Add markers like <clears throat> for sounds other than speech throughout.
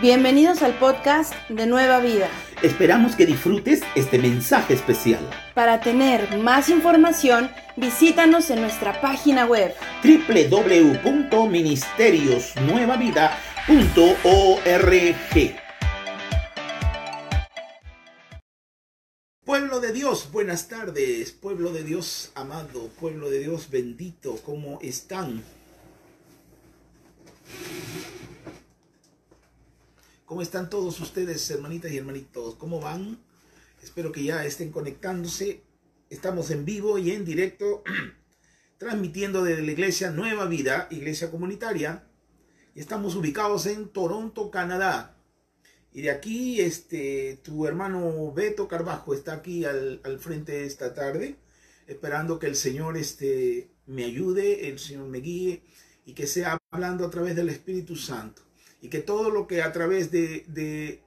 Bienvenidos al podcast de Nueva Vida. Esperamos que disfrutes este mensaje especial. Para tener más información, visítanos en nuestra página web www.ministeriosnuevavida.org. Pueblo de Dios, buenas tardes. Pueblo de Dios amado, pueblo de Dios bendito, ¿cómo están? ¿Cómo están todos ustedes, hermanitas y hermanitos? ¿Cómo van? Espero que ya estén conectándose. Estamos en vivo y en directo, <clears throat> transmitiendo desde la iglesia Nueva Vida, iglesia comunitaria. Y estamos ubicados en Toronto, Canadá. Y de aquí, este, tu hermano Beto Carbajo está aquí al, al frente esta tarde, esperando que el Señor este, me ayude, el Señor me guíe y que sea hablando a través del Espíritu Santo y que todo lo que a través de, de,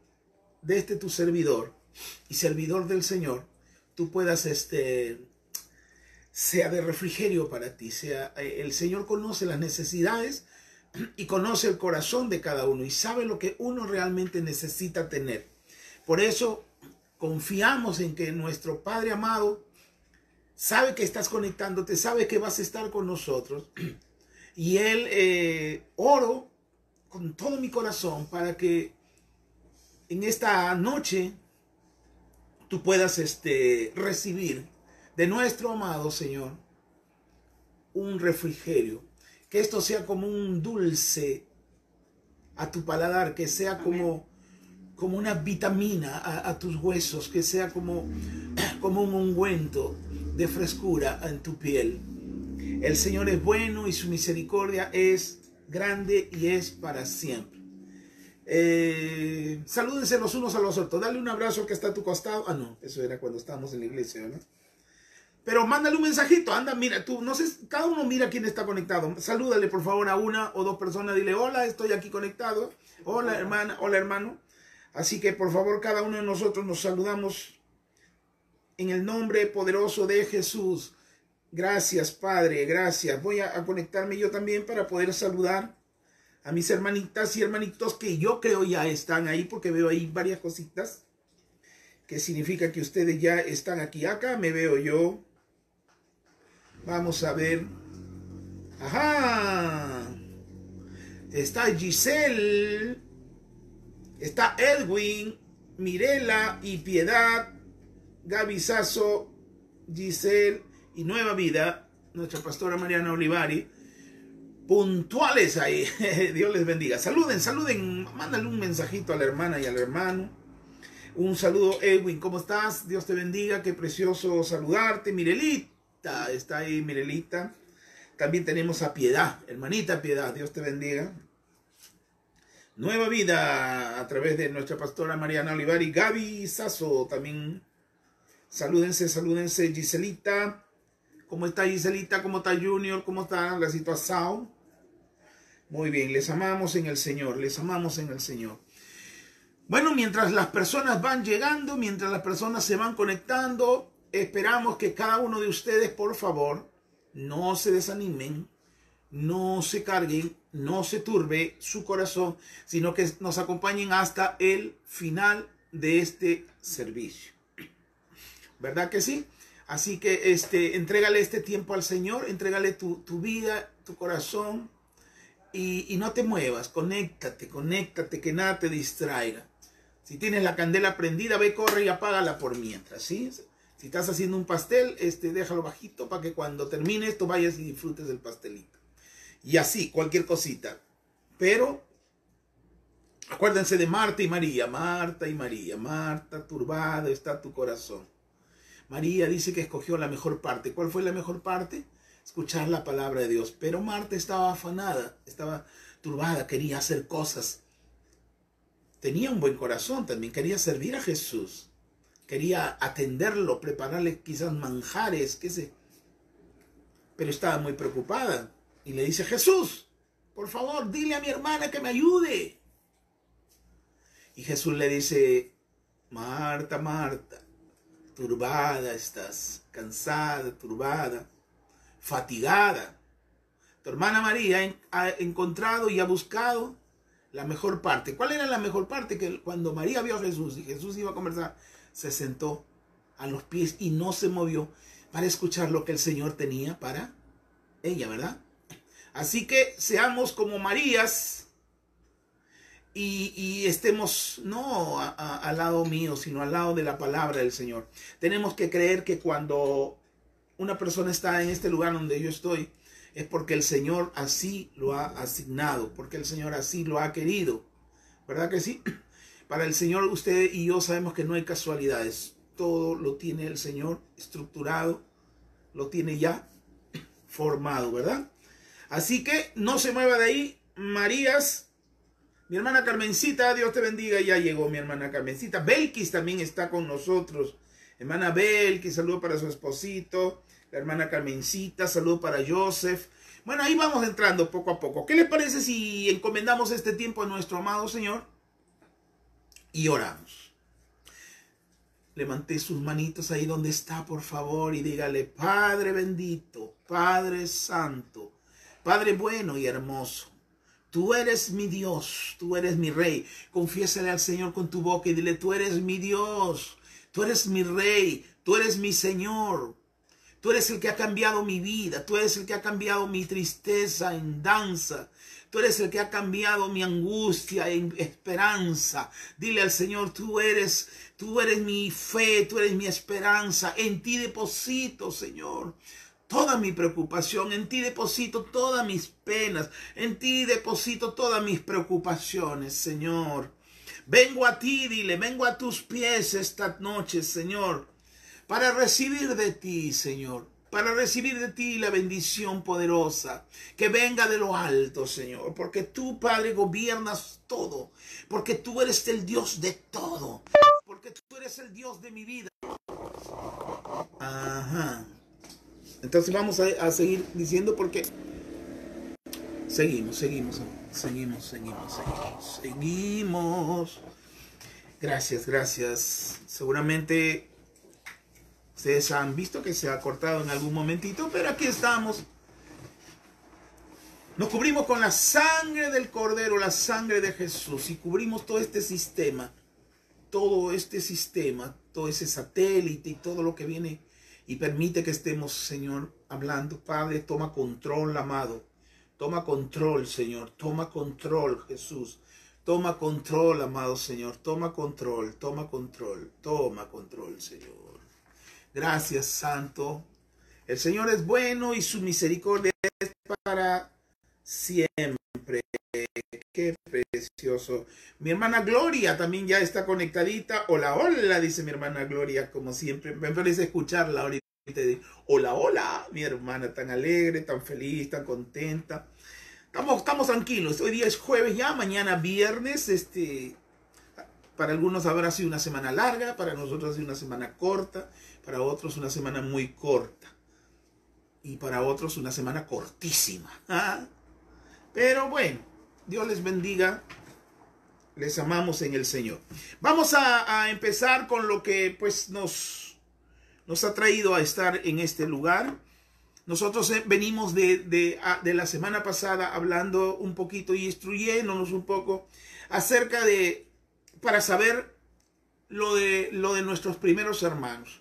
este tu servidor y servidor del Señor, tú puedas, este, sea de refrigerio para ti, sea, eh, el Señor conoce las necesidades y conoce el corazón de cada uno y sabe lo que uno realmente necesita tener. Por eso confiamos en que nuestro Padre amado sabe que estás conectándote, sabe que vas a estar con nosotros. <clears throat> Y Él, eh, oro con todo mi corazón para que en esta noche tú puedas este, recibir de nuestro amado Señor un refrigerio. Que esto sea como un dulce a tu paladar, que sea como, como una vitamina a, a, tus huesos, que sea como, <clears throat> como un ungüento de frescura en tu piel. El Señor es bueno y su misericordia es grande y es para siempre. Eh, salúdense los unos a los otros. Dale un abrazo que está a tu costado. Ah, no, eso era cuando estábamos en la iglesia, ¿no? Pero mándale un mensajito. Anda, mira, tú, no sé, cada uno mira quién está conectado. Salúdale, por favor, a una o dos personas. Dile, hola, estoy aquí conectado. Hola, hermana, hola, hermano. Así que, por favor, cada uno de nosotros nos saludamos en el nombre poderoso de Jesús. Gracias, Padre, gracias. Voy a, conectarme yo también para poder saludar a mis hermanitas y hermanitos que yo creo ya están ahí porque veo ahí varias cositas que significa que ustedes ya están aquí. Acá me veo yo. Vamos a ver. Ajá. Está Giselle. Está Edwin, Mirela y Piedad. Gaby Giselle y Nueva Vida, nuestra pastora Mariana Olivari, puntuales ahí. <laughs> Dios les bendiga. Saluden, saluden, mándale un mensajito a la hermana y al hermano. Un saludo, Edwin, ¿cómo estás? Dios te bendiga, qué precioso saludarte. Mirelita, está ahí Mirelita. También tenemos a Piedad, hermanita Piedad, Dios te bendiga. Nueva vida a través de nuestra pastora Mariana Olivari, Gaby Sasso también. Salúdense, salúdense, Giselita. ¿Cómo está Giselita? ¿Cómo está Junior? ¿Cómo está la situación? Muy bien, les amamos en el Señor, les amamos en el Señor. Bueno, mientras las personas van llegando, mientras las personas se van conectando, esperamos que cada uno de ustedes, por favor, no se desanimen, no se carguen, no se turbe su corazón, sino que nos acompañen hasta el final de este servicio. ¿Verdad que sí? Así que este, entrégale este tiempo al Señor, entrégale tu, tu vida, tu corazón y, y, no te muevas, conéctate, conéctate, que nada te distraiga. Si tienes la candela prendida, ve, corre y apágala por mientras, ¿sí? Si estás haciendo un pastel, este, déjalo bajito para que cuando termine esto vayas y disfrutes del pastelito. Y así, cualquier cosita. Pero acuérdense de Marta y María, Marta y María, Marta, turbada está tu corazón. María dice que escogió la mejor parte. ¿Cuál fue la mejor parte? Escuchar la palabra de Dios. Pero Marta estaba afanada, estaba turbada, quería hacer cosas. Tenía un buen corazón también, quería servir a Jesús. Quería atenderlo, prepararle quizás manjares, qué sé. Pero estaba muy preocupada. Y le dice, Jesús, por favor, dile a mi hermana que me ayude. Y Jesús le dice, Marta, Marta, turbada estás, cansada, turbada, fatigada. Tu hermana María ha encontrado y ha buscado La mejor parte. ¿Cuál era la mejor parte? Que cuando María vio a Jesús y Jesús iba a conversar, se sentó a los pies y no se movió para escuchar lo que el Señor tenía para ella, ¿verdad? Así que seamos como Marías y, estemos no al lado mío, sino al lado de la palabra del Señor. Tenemos que creer que cuando una persona está en este lugar donde yo estoy, es porque el Señor así lo ha asignado, porque el Señor así lo ha querido. ¿Verdad que sí? <clears throat> Para el Señor usted y yo sabemos que no hay casualidades. Todo lo tiene el Señor estructurado, lo tiene ya <clears throat> formado, ¿verdad? Así que no se mueva de ahí. Marías, mi hermana Carmencita, Dios te bendiga. Ya llegó mi hermana Carmencita. Belkis también está con nosotros. Hermana Belkis, saludo para su esposito la hermana Carmencita, saludo para Joseph. Bueno, ahí vamos entrando poco a poco. ¿Qué les parece si encomendamos este tiempo a nuestro amado Señor? Y oramos. Levanté sus manitos ahí donde está, por favor, y dígale, Padre bendito, Padre santo, Padre bueno y hermoso. Tú eres mi Dios, tú eres mi rey. Confiésale al Señor con tu boca y dile, tú eres mi Dios, tú eres mi rey, tú eres mi Señor. Tú eres el que ha cambiado mi vida. Tú eres el que ha cambiado mi tristeza en danza. Tú eres el que ha cambiado mi angustia en esperanza. Dile al Señor, tú eres, tú eres mi fe, tú eres mi esperanza. En ti deposito, Señor, toda mi preocupación. En ti deposito todas mis penas. En ti deposito todas mis preocupaciones, Señor. Vengo a ti, dile, vengo a tus pies esta noche, Señor para recibir de ti, Señor, para recibir de ti la bendición poderosa que venga de lo alto, Señor, porque tú, Padre, gobiernas todo, porque tú eres el Dios de todo, porque tú eres el Dios de mi vida. Ajá. Entonces vamos a, seguir diciendo porque seguimos, seguimos, seguimos, seguimos, seguimos, seguimos. Gracias, gracias. Seguramente Ustedes han visto que se ha cortado en algún momentito, pero aquí estamos. Nos cubrimos con la sangre del Cordero, la sangre de Jesús, y cubrimos todo este sistema, todo este sistema, todo ese satélite y todo lo que viene y permite que estemos, Señor, hablando. Padre, toma control, amado. Toma control, Señor. Toma control, Jesús. Toma control, amado Señor. Toma control, toma control, toma control, Señor. Gracias, Santo. El Señor es bueno y su misericordia es para siempre. Qué precioso. Mi hermana Gloria también ya está conectadita. Hola, hola, dice mi hermana Gloria, como siempre. Me parece escucharla ahorita. Hola, hola, mi hermana tan alegre, tan feliz, tan contenta. Estamos, estamos tranquilos. Hoy día es jueves ya, mañana viernes. Este, para algunos habrá sido una semana larga, para nosotros ha sido una semana corta para otros una semana muy corta y para otros una semana cortísima. ¿ah? Pero bueno, Dios les bendiga. Les amamos en el Señor. Vamos a, empezar con lo que pues nos, nos ha traído a estar en este lugar. Nosotros eh, venimos de, de, de, la semana pasada hablando un poquito y instruyéndonos un poco acerca de, para saber lo de, lo de nuestros primeros hermanos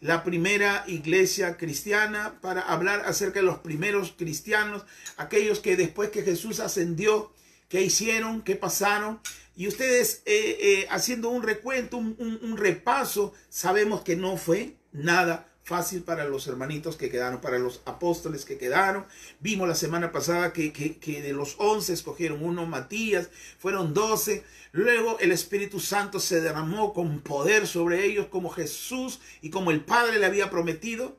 la primera iglesia cristiana, para hablar acerca de los primeros cristianos, aquellos que después que Jesús ascendió, ¿qué hicieron? ¿Qué pasaron? Y ustedes eh, eh, haciendo un recuento, un repaso, sabemos que no fue nada fácil para los hermanitos que quedaron, para los apóstoles que quedaron. Vimos la semana pasada que, de los once escogieron uno, Matías, fueron doce. Luego el Espíritu Santo se derramó con poder sobre ellos como Jesús y como el Padre le había prometido.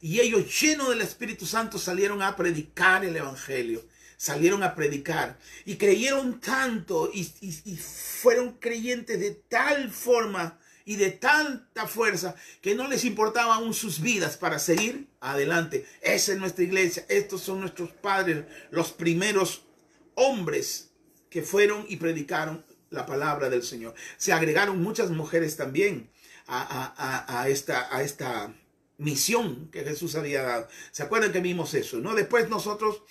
Y ellos llenos del Espíritu Santo salieron a predicar el Evangelio salieron a predicar y creyeron tanto y, fueron creyentes de tal forma y de tanta fuerza que no les importaba aún sus vidas para seguir adelante. Esa es nuestra iglesia, estos son nuestros padres, los primeros hombres que fueron y predicaron la palabra del Señor. Se agregaron muchas mujeres también a, esta, a esta misión que Jesús había dado. ¿Se acuerdan que vimos eso? ¿no? Después nosotros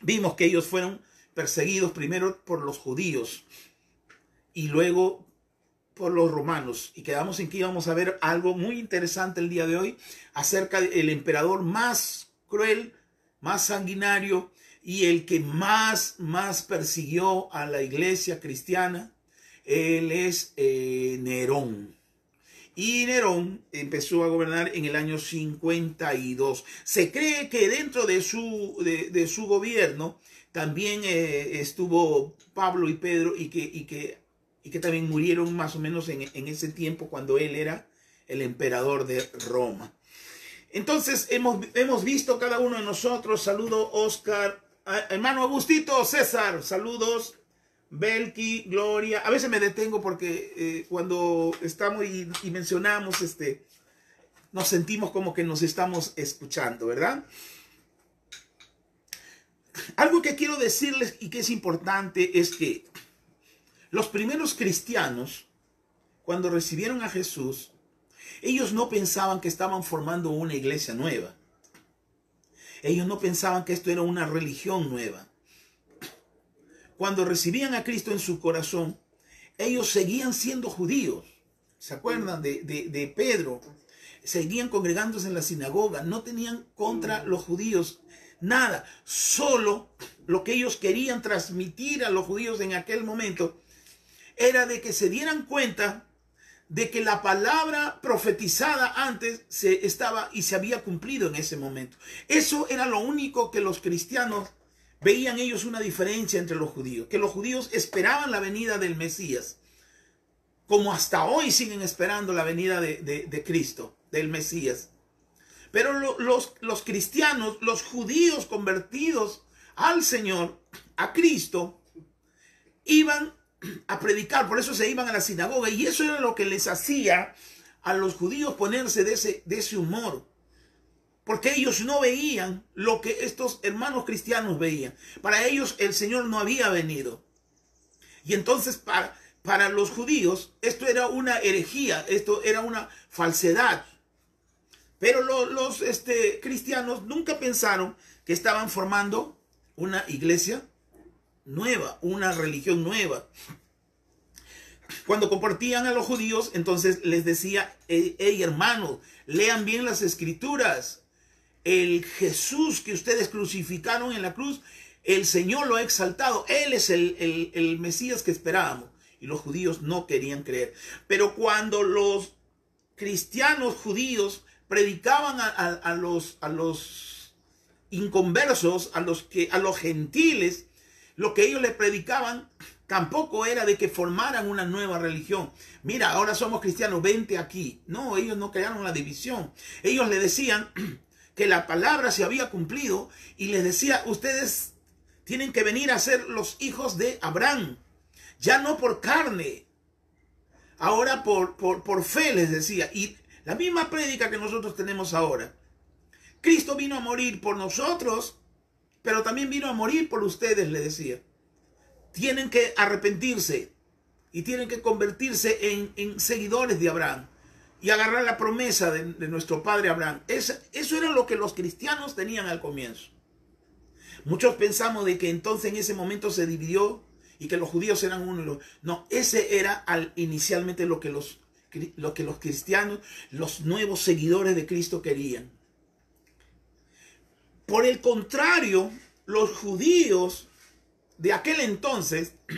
vimos que ellos fueron perseguidos primero por los judíos y luego por los romanos. Y quedamos en que íbamos a ver algo muy interesante el día de hoy acerca del emperador más cruel, más sanguinario y el que más, más persiguió a la iglesia cristiana. Él es eh, Nerón. Y Nerón empezó a gobernar en el año 52. Se cree que dentro de su, de, su gobierno también eh, estuvo Pablo y Pedro y que, y que y que también murieron más o menos en, ese tiempo cuando él era el emperador de Roma. Entonces hemos, hemos visto cada uno de nosotros, saludo Oscar, hermano Agustito, César, saludos, Belki, Gloria. A veces me detengo porque eh, cuando estamos y, y, mencionamos, este, nos sentimos como que nos estamos escuchando, ¿verdad? Algo que quiero decirles y que es importante es que los primeros cristianos, cuando recibieron a Jesús, ellos no pensaban que estaban formando una iglesia nueva. Ellos no pensaban que esto era una religión nueva. Cuando recibían a Cristo en su corazón, ellos seguían siendo judíos. ¿Se acuerdan de, de, Pedro? Seguían congregándose en la sinagoga. No tenían contra los judíos nada. Solo lo que ellos querían transmitir a los judíos en aquel momento era de que se dieran cuenta de que la palabra profetizada antes se estaba y se había cumplido en ese momento. Eso era lo único que los cristianos veían ellos una diferencia entre los judíos, que los judíos esperaban la venida del Mesías, como hasta hoy siguen esperando la venida de, Cristo, del Mesías. Pero los, los cristianos, los judíos convertidos al Señor, a Cristo, iban a predicar, por eso se iban a la sinagoga y eso era lo que les hacía a los judíos ponerse de ese, de ese humor. Porque ellos no veían lo que estos hermanos cristianos veían. Para ellos el Señor no había venido. Y entonces para, para los judíos esto era una herejía, esto era una falsedad. Pero los este, cristianos nunca pensaron que estaban formando una iglesia nueva, una religión nueva. Cuando compartían a los judíos, entonces les decía, hey, hermanos, lean bien las escrituras. El Jesús que ustedes crucificaron en la cruz, el Señor lo ha exaltado. Él es el, el, Mesías que esperábamos. Y los judíos no querían creer. Pero cuando los cristianos judíos predicaban a, a, los, a los inconversos, a los, que, a los gentiles, lo que ellos le predicaban tampoco era de que formaran una nueva religión. Mira, ahora somos cristianos, vente aquí. No, ellos no crearon la división. Ellos le decían <clears throat> que la palabra se había cumplido y les decía, ustedes tienen que venir a ser los hijos de Abraham. Ya no por carne, ahora por, por, por fe les decía. Y la misma prédica que nosotros tenemos ahora. Cristo vino a morir por nosotros pero también vino a morir por ustedes, le decía. Tienen que arrepentirse y tienen que convertirse en, seguidores de Abraham y agarrar la promesa de, nuestro padre Abraham. eso era lo que los cristianos tenían al comienzo. Muchos pensamos de que entonces en ese momento se dividió y que los judíos eran uno. No, ese era al, inicialmente lo que, los, lo que los cristianos, los nuevos seguidores de Cristo querían. Por el contrario, los judíos de aquel entonces <clears throat>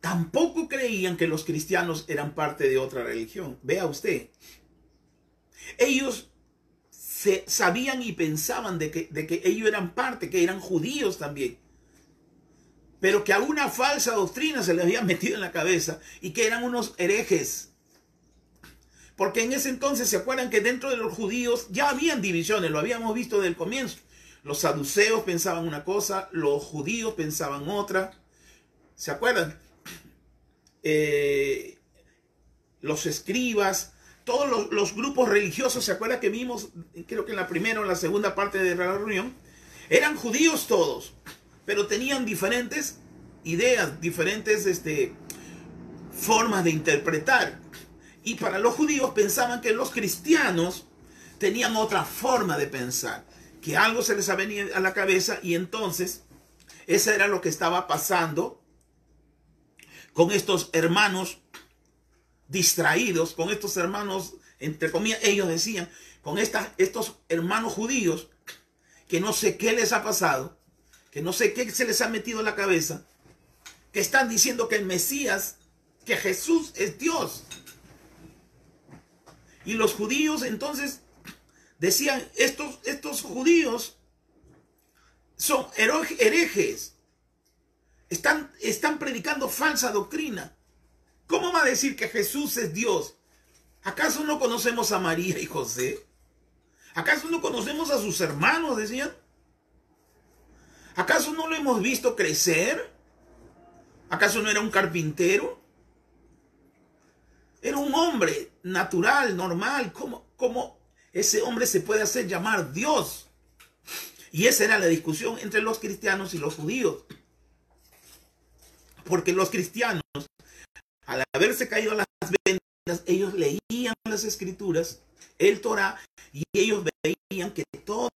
tampoco creían que los cristianos eran parte de otra religión. Vea usted. Ellos se sabían y pensaban de que, de que ellos eran parte, que eran judíos también. Pero que alguna falsa doctrina se les había <laughs> metido en la cabeza y que eran unos herejes porque en ese entonces se acuerdan que dentro de los judíos ya habían divisiones, lo habíamos visto desde el comienzo. Los saduceos pensaban una cosa, los judíos pensaban otra. ¿Se acuerdan? <clears throat> Eh, los escribas, todos los, los, grupos religiosos, ¿se acuerdan que vimos, creo que en la primera o en la segunda parte de la reunión? Eran judíos todos, pero tenían diferentes ideas, diferentes este, formas de interpretar. Y para los judíos pensaban que los cristianos tenían otra forma de pensar, que algo se les venía a la cabeza y entonces Eso era lo que estaba pasando con estos hermanos distraídos, con estos hermanos, entre comillas, ellos decían, con estos hermanos judíos, que no sé qué les ha pasado, que no sé qué se les ha metido en la cabeza, que están diciendo que el Mesías, que Jesús es Dios. Y los judíos entonces decían, estos, estos judíos son herejes, están, están predicando falsa doctrina. ¿Cómo va a decir que Jesús es Dios? ¿Acaso no conocemos a María y José? ¿Acaso no conocemos a sus hermanos? Decían. ¿Acaso no lo hemos visto crecer? ¿Acaso no era un carpintero? Era un hombre natural, normal. ¿Cómo, cómo ese hombre se puede hacer llamar Dios? Y esa era la discusión entre los cristianos y los judíos. Porque los cristianos, al haberse caído las vendas, ellos leían las escrituras, el Torah, y ellos veían que todas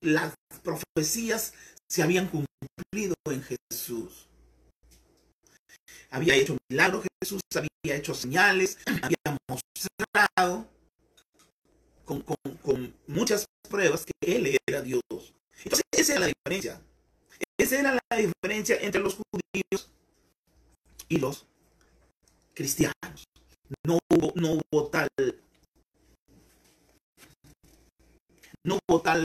las profecías se habían cumplido en Jesús. Había hecho milagros Jesús, había hecho señales, había mostrado con, con muchas pruebas que Él era Dios. Entonces, esa era la diferencia. Esa era la diferencia entre los judíos y los cristianos. No hubo, no hubo tal no hubo tal,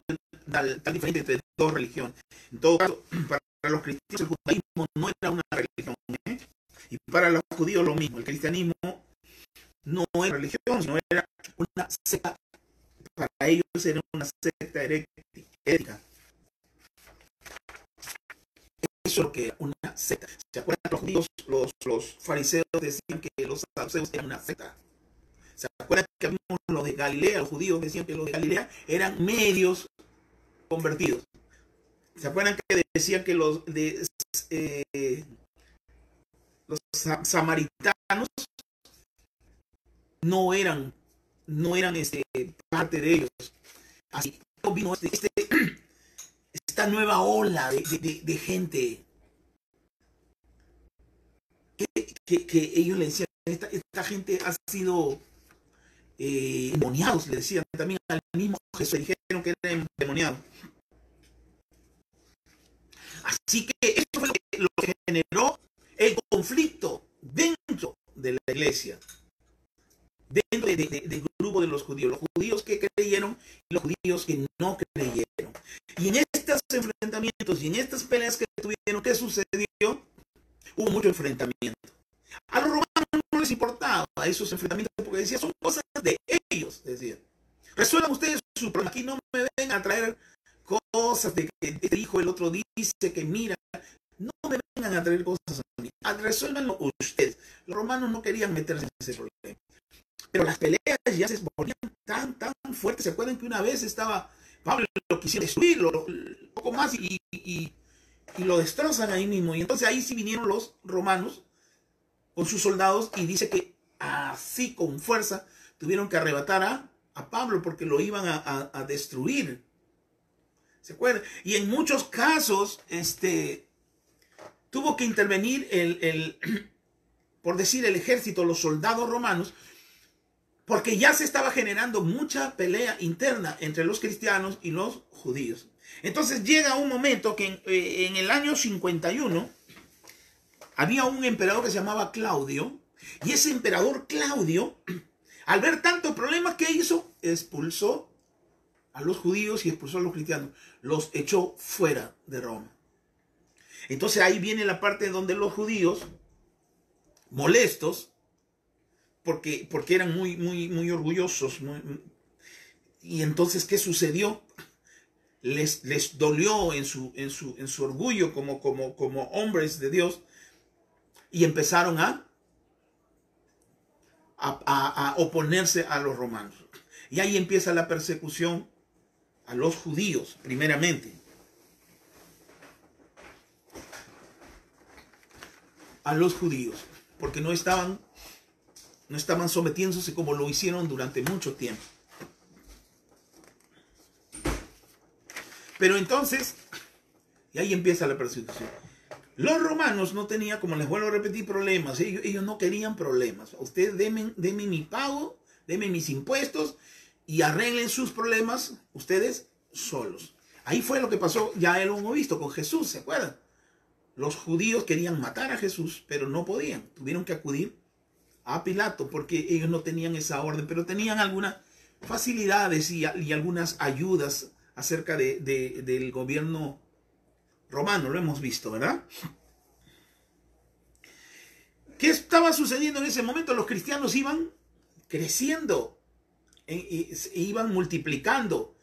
tal, diferencia entre dos religiones. En todo caso, <clears throat> para los cristianos el judaísmo no era una religión. ¿eh? Y para los judíos lo mismo. El cristianismo no era religión, sino era una secta. Para ellos era una secta herética. Eso es lo que era una secta. ¿Se acuerdan? Los judíos, los, los fariseos decían que los saduceos eran una secta. ¿Se acuerdan que los de Galilea, los judíos decían que los de Galilea eran medios convertidos? ¿Se acuerdan que decían que los de eh, los samaritanos no eran no eran este, parte de ellos? Así vino este, este <clears throat> esta nueva ola de, gente que, ellos le decían, esta, gente ha sido eh, endemoniados, le decían también al mismo Jesús, dijeron que era endemoniado. Así que esto fue lo que generó el conflicto dentro de la iglesia, dentro del grupo de los judíos, los judíos que creyeron y los judíos que no creyeron. Y en estos enfrentamientos y en estas peleas que tuvieron, ¿qué sucedió? Hubo mucho enfrentamiento. A los romanos no les importaba esos enfrentamientos porque decían, son cosas de ellos, decían. Resuelvan ustedes su problema. Aquí no me ven a traer cosas de que este hijo el otro dice que mira. No me vengan a traer cosas a mí. Resuélvanlo ustedes. Los romanos no querían meterse en ese problema. Pero las peleas ya se volvían tan, tan fuertes. ¿Se acuerdan que una vez estaba Pablo lo quisiera destruir, un poco más y, y, lo destrozan ahí mismo. Y entonces ahí sí vinieron los romanos con sus soldados y dice que así con fuerza tuvieron que arrebatar a, Pablo porque lo iban a, destruir. ¿Se acuerdan? Y en muchos casos, este, tuvo que intervenir el, el, <clears throat> por decir, el ejército, los soldados romanos, porque ya se estaba generando mucha pelea interna entre los cristianos y los judíos. Entonces llega un momento que en, eh, el año 51 había un emperador que se llamaba Claudio, y ese emperador Claudio, <clears throat> al ver tantos problemas que hizo, expulsó a los judíos y expulsó a los cristianos, los echó fuera de Roma. Entonces ahí viene la parte donde los judíos, molestos, porque, porque eran muy, muy, muy orgullosos. y entonces, ¿qué sucedió? Les, les dolió en su, en su, en su orgullo como, como, como hombres de Dios y empezaron a, a, oponerse a los romanos. Y ahí empieza la persecución a los judíos, primeramente. A los judíos, porque no estaban no estaban sometiéndose como lo hicieron durante mucho tiempo. Pero entonces, Y ahí empieza la persecución. Los romanos no tenían, como les vuelvo a repetir, problemas. Ellos, ellos no querían problemas. Ustedes denme, mi pago, denme mis impuestos y arreglen sus problemas ustedes solos. Ahí fue lo que pasó, ya lo hemos visto con Jesús, ¿se acuerdan? Los judíos querían matar a Jesús, pero no podían. Tuvieron que acudir a Pilato porque ellos no tenían esa orden, pero tenían algunas facilidades y, algunas ayudas acerca de, de, del gobierno romano, lo hemos visto, ¿verdad? ¿Qué estaba sucediendo en ese momento? Los cristianos iban creciendo, e iban multiplicando.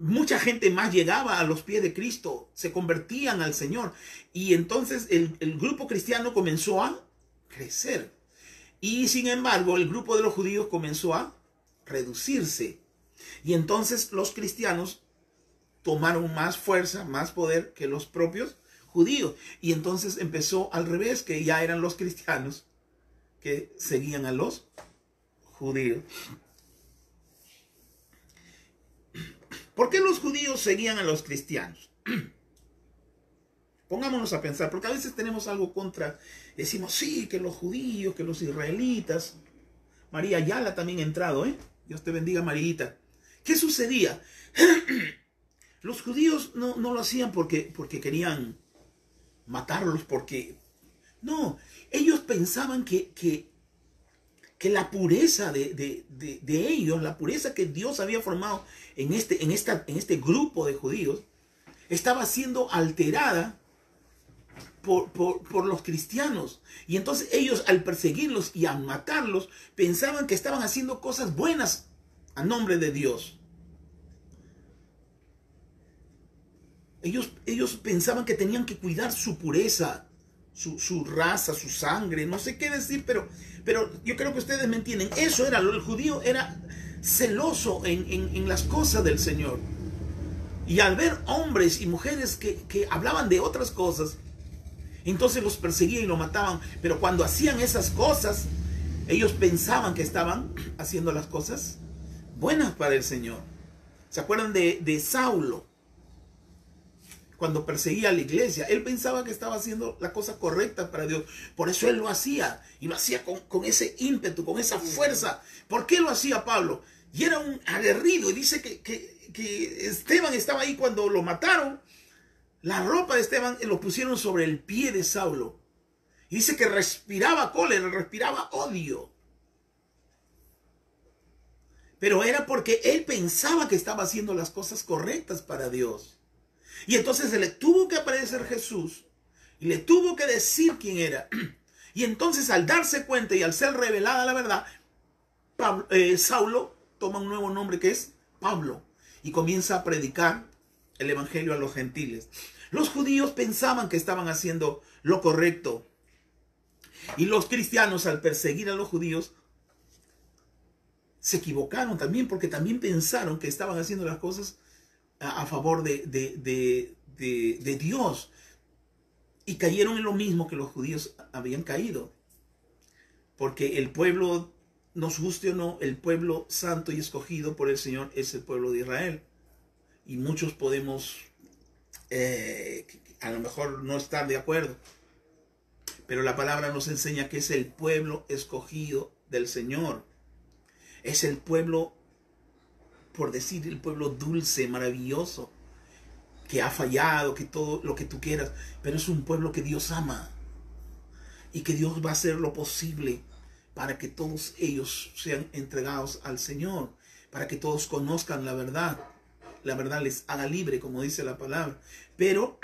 Mucha gente más llegaba a los pies de Cristo, se convertían al Señor. Y entonces el, el grupo cristiano comenzó a crecer. Y sin embargo, el grupo de los judíos comenzó a reducirse. Y entonces los cristianos tomaron más fuerza, más poder que los propios judíos. Y entonces empezó al revés, que ya eran los cristianos que seguían a los judíos. ¿Por qué los judíos seguían a los cristianos? <clears throat> Pongámonos a pensar, porque a veces tenemos algo contra, decimos, sí, que los judíos, que los israelitas. María Ayala también ha entrado, ¿eh? Dios te bendiga, Marita. ¿Qué sucedía? <clears throat> Los judíos no, no, lo hacían porque, porque querían matarlos, porque... No, ellos pensaban que, que, que la pureza de, de, de, ellos, la pureza que Dios había formado en este, en, esta, en este grupo de judíos, estaba siendo alterada por, por, por, los cristianos. Y entonces ellos al perseguirlos y a matarlos, pensaban que estaban haciendo cosas buenas a nombre de Dios. Ellos, ellos pensaban que tenían que cuidar su pureza, su, su, raza, su sangre, no sé qué decir, pero, pero yo creo que ustedes me entienden. Eso era, el judío era celoso en, en, en las cosas del Señor. Y al ver hombres y mujeres que, que hablaban de otras cosas, entonces los perseguían y los mataban. Pero cuando hacían esas cosas, ellos pensaban que estaban haciendo las cosas buenas para el Señor. ¿Se acuerdan de, de Saulo? Cuando perseguía a la iglesia. Él pensaba que estaba haciendo la cosa correcta para Dios. Por eso él lo hacía. Y lo hacía con, ese ímpetu, con esa fuerza. ¿Por qué lo hacía Pablo? Y era un aguerrido. Y dice que, que, que Esteban estaba ahí cuando lo mataron. La ropa de Esteban lo pusieron sobre el pie de Saulo. Y dice que respiraba cólera, respiraba odio. Pero era porque él pensaba que estaba haciendo las cosas correctas para Dios. Y entonces se le tuvo que aparecer Jesús y le tuvo que decir quién era. <clears throat> Y entonces al darse cuenta y al ser revelada la verdad, Pablo, eh, Saulo toma un nuevo nombre que es Pablo y comienza a predicar el evangelio a los gentiles. Los judíos pensaban que estaban haciendo lo correcto. Y los cristianos al perseguir a los judíos se equivocaron también porque también pensaron que estaban haciendo las cosas a, favor de, de, de, de, Dios. Y cayeron en lo mismo que los judíos habían caído. Porque el pueblo, nos guste o no, el pueblo santo y escogido por el Señor es el pueblo de Israel. Y muchos podemos eh, a lo mejor no estar de acuerdo. Pero la palabra nos enseña que es el pueblo escogido del Señor. Es el pueblo por decir el pueblo dulce, maravilloso, que ha fallado, que todo lo que tú quieras, pero es un pueblo que Dios ama y que Dios va a hacer lo posible para que todos ellos sean entregados al Señor, para que todos conozcan la verdad. La verdad les haga libre, como dice la palabra. Pero,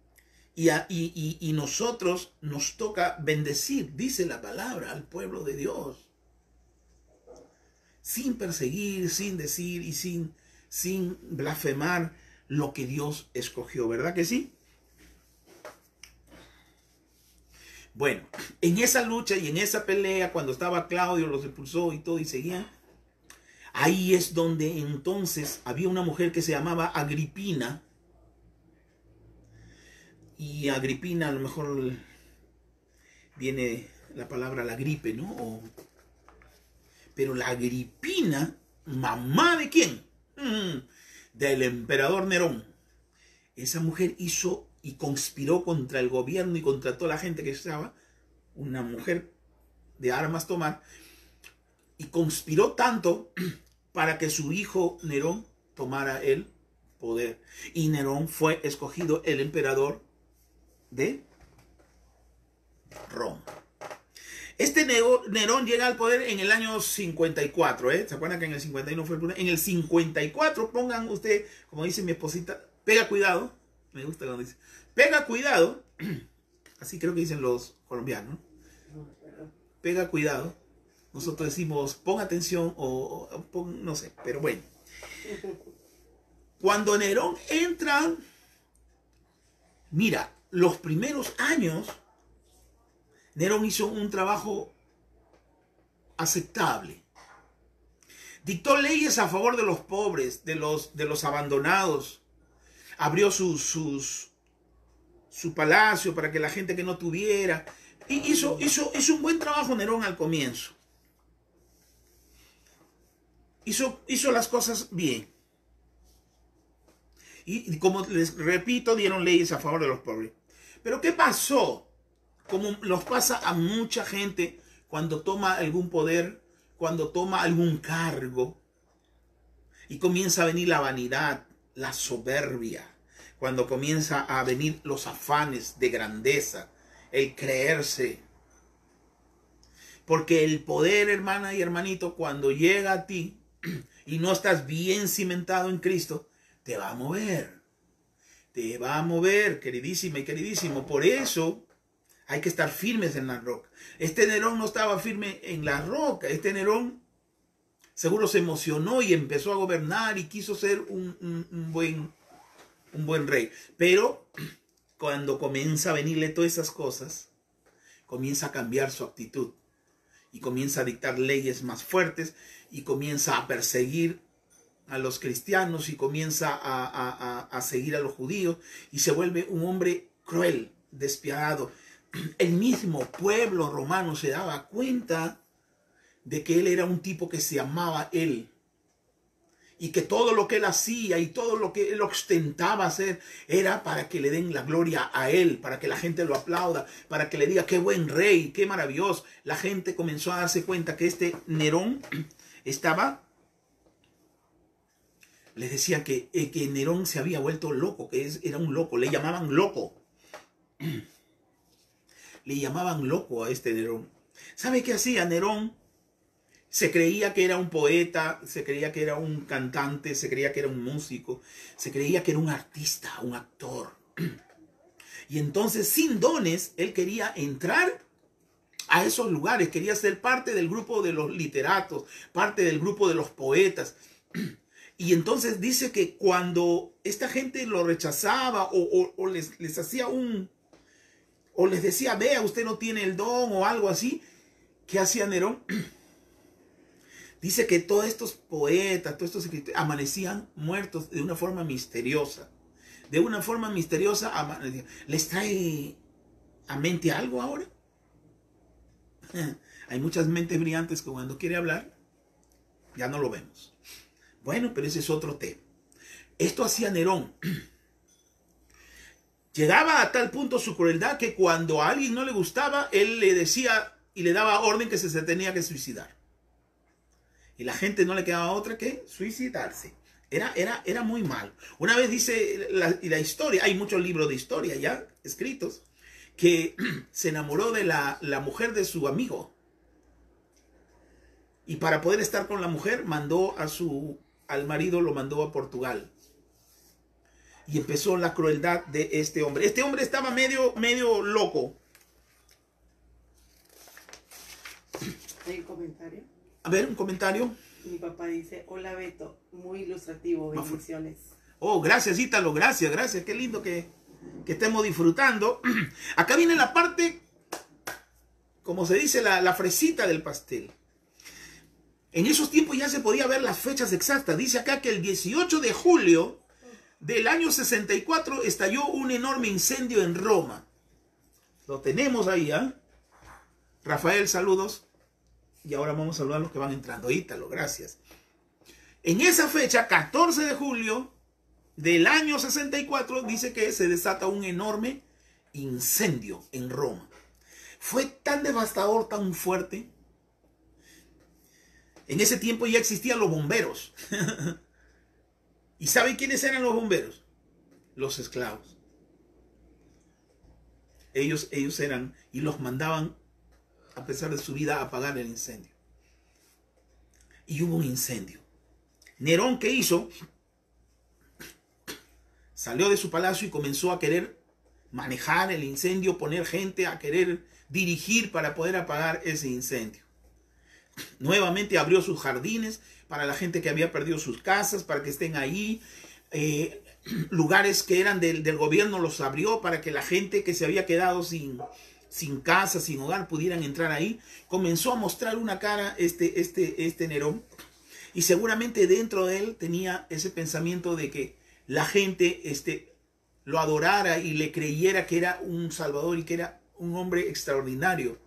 <clears throat> y, a, y, y, y nosotros nos toca bendecir, dice la palabra, al pueblo de Dios sin perseguir, sin decir y sin, sin blasfemar lo que Dios escogió, ¿verdad que sí? Bueno, en esa lucha y en esa pelea, cuando estaba Claudio, los expulsó y todo y seguían, ahí es donde entonces había una mujer que se llamaba Agripina. Y Agripina a lo mejor viene la palabra la gripe, ¿no? Pero la Agripina, mamá de quién? Mm, del emperador Nerón. Esa mujer hizo y conspiró contra el gobierno y contra toda la gente que estaba, una mujer de armas tomar, y conspiró tanto <clears throat> para que su hijo Nerón tomara el poder. Y Nerón fue escogido el emperador de Roma. Este Nerón llega al poder en el año 54, ¿eh? ¿Se acuerdan que en el 51 fue el poder? En el 54, pongan usted, como dice mi esposita, pega cuidado. Me gusta cuando dice, pega cuidado. <clears throat> Así creo que dicen los colombianos. Pega cuidado. Nosotros decimos, pon atención o, no sé, pero bueno. Cuando Nerón entra, mira, los primeros años Nerón hizo un trabajo aceptable. Dictó leyes a favor de los pobres, de los, de los abandonados. Abrió sus, su palacio para que la gente que no tuviera. Y hizo, hizo, hizo un buen trabajo Nerón al comienzo. Hizo, hizo las cosas bien. Y como les repito, dieron leyes a favor de los pobres. Pero ¿qué pasó? Como nos pasa a mucha gente cuando toma algún poder, cuando toma algún cargo, y comienza a venir la vanidad, la soberbia, cuando comienza a venir los afanes de grandeza, el creerse. Porque el poder, hermana y hermanito, cuando llega a ti y no estás bien cimentado en Cristo, te va a mover. Te va a mover, queridísima y queridísimo. Por eso hay que estar firmes en la roca. Este Nerón no estaba firme en la roca. Este Nerón seguro se emocionó y empezó a gobernar y quiso ser un, buen, rey. Pero cuando comienza a venirle todas esas cosas, comienza a cambiar su actitud y comienza a dictar leyes más fuertes y comienza a perseguir a los cristianos y comienza a seguir a los judíos y se vuelve un hombre cruel, despiadado el mismo pueblo romano se daba cuenta de que él era un tipo que se amaba él. Y que todo lo que él hacía y todo lo que él ostentaba hacer era para que le den la gloria a él, para que la gente lo aplauda, para que le diga qué buen rey, qué maravilloso. La gente comenzó a darse cuenta que este Nerón <clears throat> estaba les decía que, eh, que Nerón se había vuelto loco, que era un loco, le llamaban loco. <clears throat> le llamaban loco a este Nerón. ¿Sabe qué hacía Nerón? Se creía que era un poeta, se creía que era un cantante, se creía que era un músico, se creía que era un artista, un actor. <clears throat> Y entonces, sin dones, él quería entrar a esos lugares, quería ser parte del grupo de los literatos, parte del grupo de los poetas. <clears throat> Y entonces dice que cuando esta gente lo rechazaba o, les, les hacía un, o les decía, vea, usted no tiene el don o algo así, ¿qué hacía Nerón? <clears throat> Dice que todos estos poetas, todos estos escritores amanecían muertos de una forma misteriosa. De una forma misteriosa ¿Les trae a mente algo ahora? <laughs> Hay muchas mentes brillantes que cuando quiere hablar, ya no lo vemos. Bueno, pero ese es otro tema. Esto hacía Nerón. <clears throat> Llegaba a tal punto su crueldad que cuando a alguien no le gustaba, él le decía y le daba orden que se, tenía que suicidar. Y la gente no le quedaba otra que suicidarse. Era, era, era muy mal. Una vez dice la, la historia, hay muchos libros de historia ya escritos, que <clears throat> se enamoró de la, la mujer de su amigo. Y para poder estar con la mujer, mandó a su, al marido, lo mandó a Portugal y empezó la crueldad de este hombre. Este hombre estaba medio, medio loco. ¿Hay un comentario? A ver, un comentario. Mi papá dice, hola Beto, muy ilustrativo, bendiciones. Oh, gracias Ítalo, gracias, gracias, qué lindo que, que estemos disfrutando. <clears throat> Acá viene la parte, como se dice, la, la fresita del pastel. En esos tiempos ya se podía ver las fechas exactas. Dice acá que el 18 de julio del año 64 estalló un enorme incendio en Roma. Lo tenemos ahí, ¿ah? Rafael, saludos. Y ahora vamos a saludar a los que van entrando. Ítalo, gracias. En esa fecha, 14 de julio del año 64 dice que se desata un enorme incendio en Roma. Fue tan devastador, tan fuerte. En ese tiempo ya existían los bomberos. <laughs> ¿Y saben quiénes eran los bomberos? Los esclavos. Ellos, ellos eran y los mandaban, a pesar de su vida, a apagar el incendio. Y hubo un incendio. Nerón, ¿qué hizo? Salió de su palacio y comenzó a querer manejar el incendio, poner gente a querer dirigir para poder apagar ese incendio. Nuevamente abrió sus jardines para la gente que había perdido sus casas, para que estén ahí. Eh, <clears throat> lugares que eran del, del, gobierno los abrió para que la gente que se había quedado sin, sin casa, sin hogar, pudieran entrar ahí. Comenzó a mostrar una cara este, este, este Nerón. Y seguramente dentro de él tenía ese pensamiento de que la gente este, lo adorara y le creyera que era un salvador y que era un hombre extraordinario.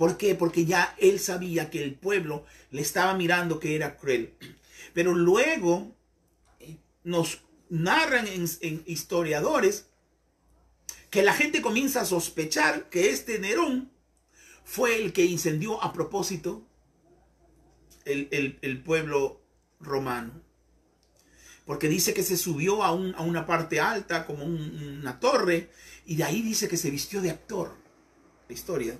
¿Por qué? Porque ya él sabía que el pueblo le estaba mirando que era cruel. <clears throat> Pero luego nos narran en, historiadores que la gente comienza a sospechar que este Nerón fue el que incendió a propósito el, el, pueblo romano. Porque dice que se subió a, un, a una parte alta, como un, una torre, y de ahí dice que se vistió de actor. La historia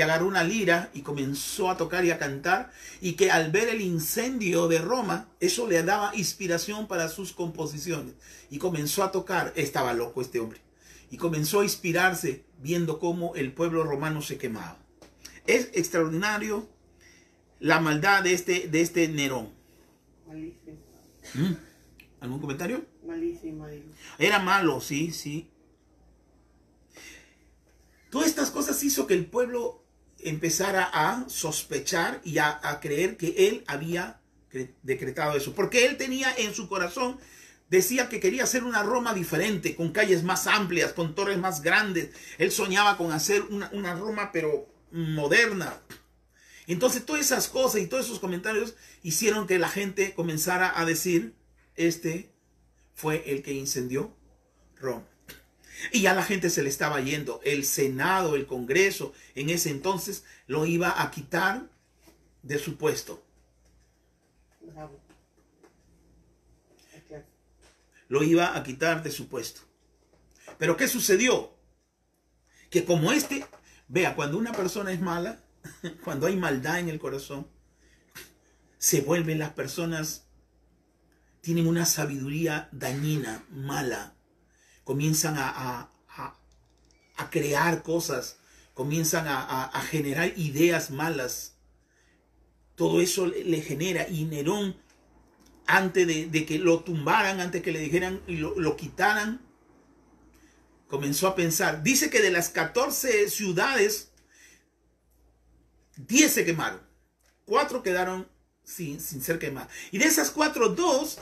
que agarró una lira y comenzó a tocar y a cantar, y que al ver el incendio de Roma, eso le daba inspiración para sus composiciones. Y comenzó a tocar, estaba loco este hombre, y comenzó a inspirarse viendo cómo el pueblo romano se quemaba. Es extraordinario la maldad de este, de este Nerón. Malísimo. ¿Mm? ¿Algún comentario? Malísimo, digo. Era malo, sí, sí. Todas estas cosas hizo que el pueblo empezara a sospechar y a, creer que él había decretado eso. Porque él tenía en su corazón, decía que quería hacer una Roma diferente, con calles más amplias, con torres más grandes. Él soñaba con hacer una, una Roma, pero moderna. Entonces todas esas cosas y todos esos comentarios hicieron que la gente comenzara a decir, este fue el que incendió Roma. Y ya la gente se le estaba yendo. El Senado, el Congreso, en ese entonces lo iba a quitar de su puesto. Lo iba a quitar de su puesto. Pero ¿qué sucedió? Que como este, vea, cuando una persona es mala, <laughs> cuando hay maldad en el corazón, se vuelven las personas, tienen una sabiduría dañina, mala, comienzan a, a, a, crear cosas, comienzan a, generar ideas malas. Todo eso le, genera. Y Nerón, antes de, de, que lo tumbaran, antes que le dijeran y lo, lo, quitaran, comenzó a pensar. Dice que de las 14 ciudades, 10 se quemaron. Cuatro quedaron sin, sin ser quemadas. Y de esas cuatro, dos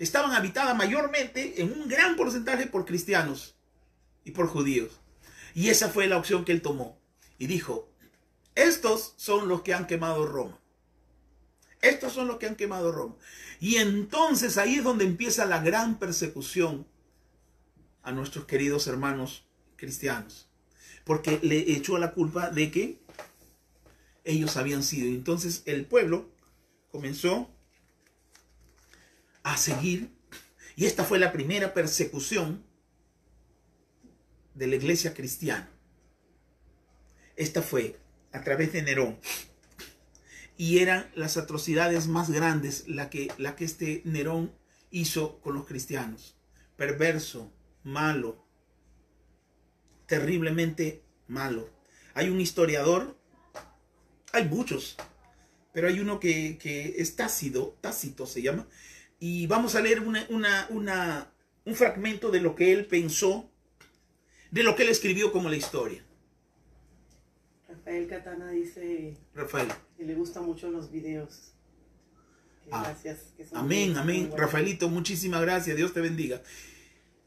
estaban habitadas mayormente en un gran porcentaje por cristianos y por judíos. Y esa fue la opción que él tomó. Y dijo, estos son los que han quemado Roma. Estos son los que han quemado Roma. Y entonces ahí es donde empieza la gran persecución a nuestros queridos hermanos cristianos. Porque le echó la culpa de que ellos habían sido. Entonces el pueblo comenzó a seguir. Y esta fue la primera persecución de la iglesia cristiana. Esta fue a través de Nerón. Y eran las atrocidades más grandes la que, la que este Nerón hizo con los cristianos. Perverso, malo, terriblemente malo. Hay un historiador, hay muchos, pero hay uno que, que es Tácito, Tácito se llama, y vamos a leer una, una, una, un fragmento de lo que él pensó, de lo que él escribió como la historia. Rafael Catana dice Rafael. que le gustan mucho los videos. Ah, gracias. que son Amén, muy amén. Rafaelito, muchísimas gracias. Dios te bendiga.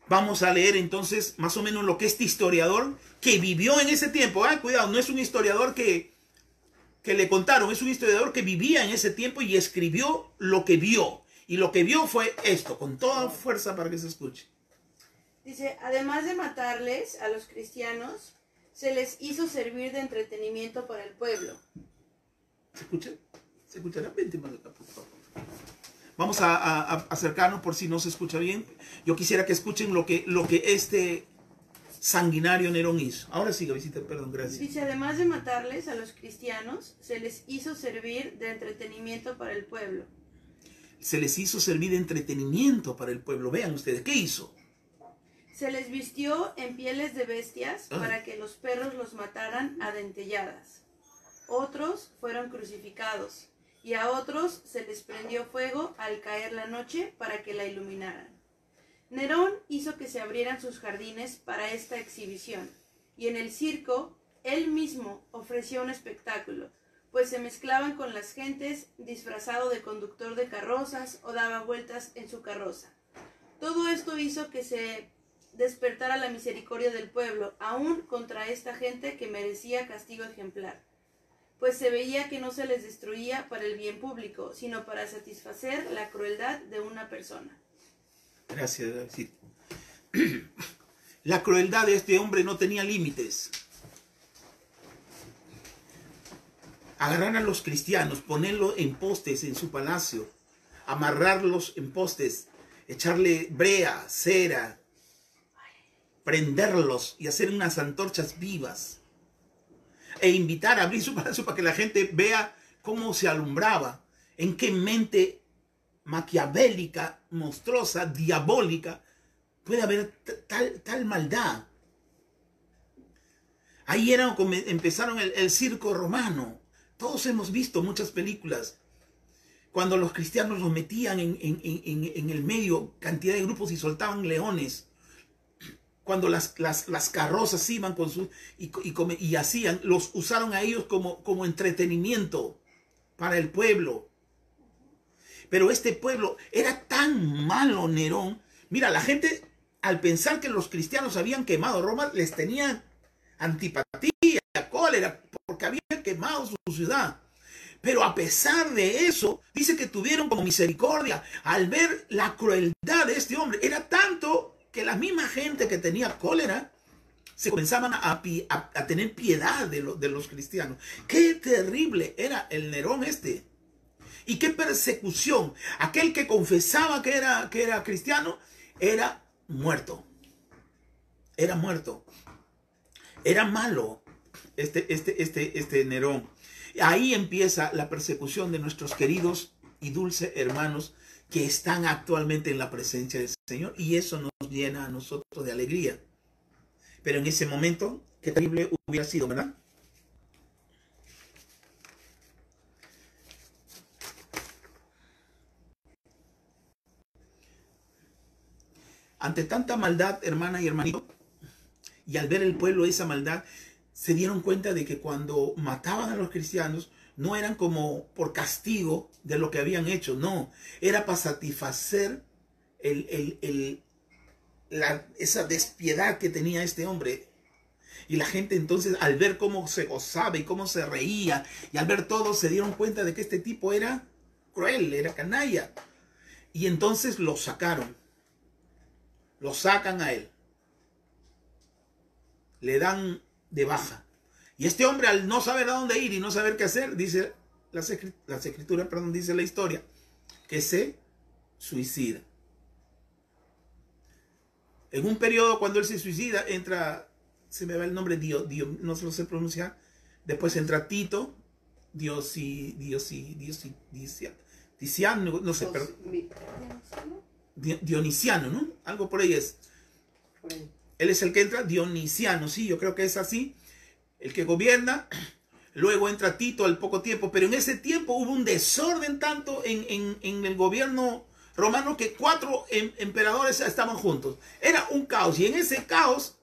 Vamos a leer entonces más o menos lo que este historiador que vivió en ese tiempo. Ah, cuidado, no es un historiador que, que le contaron, es un historiador que vivía en ese tiempo y escribió lo que vio. Y lo que vio fue esto, con toda fuerza para que se escuche. Dice, además de matarles a los cristianos, se les hizo servir de entretenimiento para el pueblo. ¿Se escucha? ¿Se acá, por favor. Vamos a, a- a acercarnos por si no se escucha bien. Yo quisiera que escuchen lo que, lo que este sanguinario Nerón hizo. Ahora sí, visita, perdón, gracias. Dice, además de matarles a los cristianos, se les hizo servir de entretenimiento para el pueblo. Se les hizo servir de entretenimiento para el pueblo. Vean ustedes, ¿qué hizo? Se les vistió en pieles de bestias Ah. para que los perros los mataran a dentelladas. Otros fueron crucificados y a otros se les prendió fuego al caer la noche para que la iluminaran. Nerón hizo que se abrieran sus jardines para esta exhibición y en el circo él mismo ofreció un espectáculo, pues se mezclaban con las gentes disfrazado de conductor de carrozas o daba vueltas en su carroza. Todo esto hizo que se despertara la misericordia del pueblo, aún contra esta gente que merecía castigo ejemplar, pues se veía que no se les destruía para el bien público, sino para satisfacer la crueldad de una persona. Gracias, David. <clears throat> La crueldad de este hombre no tenía límites. Agarrar a los cristianos, ponerlos en postes en su palacio, amarrarlos en postes, echarle brea, cera, prenderlos y hacer unas antorchas vivas. E invitar a abrir su palacio para que la gente vea cómo se alumbraba, en qué mente maquiavélica, monstruosa, diabólica, puede haber tal, tal maldad. Ahí era empezaron el circo romano. Todos hemos visto muchas películas. Cuando los cristianos los metían en, en- el medio, cantidad de grupos y soltaban leones. Cuando las, carrozas iban con sus y, y y hacían, los usaron a ellos como, entretenimiento para el pueblo. Pero este pueblo era tan malo, Nerón. Mira, la gente, al pensar que los cristianos habían quemado Roma, les tenía antipatía, cólera, porque habían quemado su ciudad. Pero a pesar de eso, dice que tuvieron como misericordia al ver la crueldad de este hombre. Era tanto que la misma gente que tenía cólera se comenzaban a, tener piedad de, de los cristianos. Qué terrible era el Nerón este. Y qué persecución. Aquel que confesaba que era, que era cristiano era muerto. Era muerto. Era malo este, este, este, este Nerón. Ahí empieza la persecución de nuestros queridos y dulces hermanos que están actualmente en la presencia del Señor. Y eso nos llena a nosotros de alegría. Pero en ese momento, qué terrible hubiera sido, ¿verdad? Ante tanta maldad, hermana y hermanito, y al ver el pueblo esa maldad, se dieron cuenta de que cuando mataban a los cristianos, no eran como por castigo de lo que habían hecho, no, era para satisfacer el, el- el- la- esa despiedad que tenía este hombre. Y la gente entonces al ver cómo se gozaba y cómo se reía, y al ver todo, se dieron cuenta de que este tipo era cruel, era canalla. Y entonces lo sacaron lo sacan a él. Le dan de baja. Y este hombre al no saber a dónde ir y no saber qué hacer, dice las, escri- las escrituras, perdón, dice la historia, que se suicida. En un periodo cuando él se suicida, entra, se me va el nombre, Dio, Dio- no se lo sé pronunciar, después entra Tito, Dios y Dios y Dios y Diciano, no sé, perdón, Dionisiano, ¿no? Algo por ahí es. Por ahí. Él es el que entra, Dionisiano, sí, yo creo que es así. El que gobierna. <clears throat> Luego entra Tito al poco tiempo, pero en ese tiempo hubo un desorden tanto en, en- el gobierno romano que cuatro em- emperadores estaban juntos. Era un caos y en ese caos,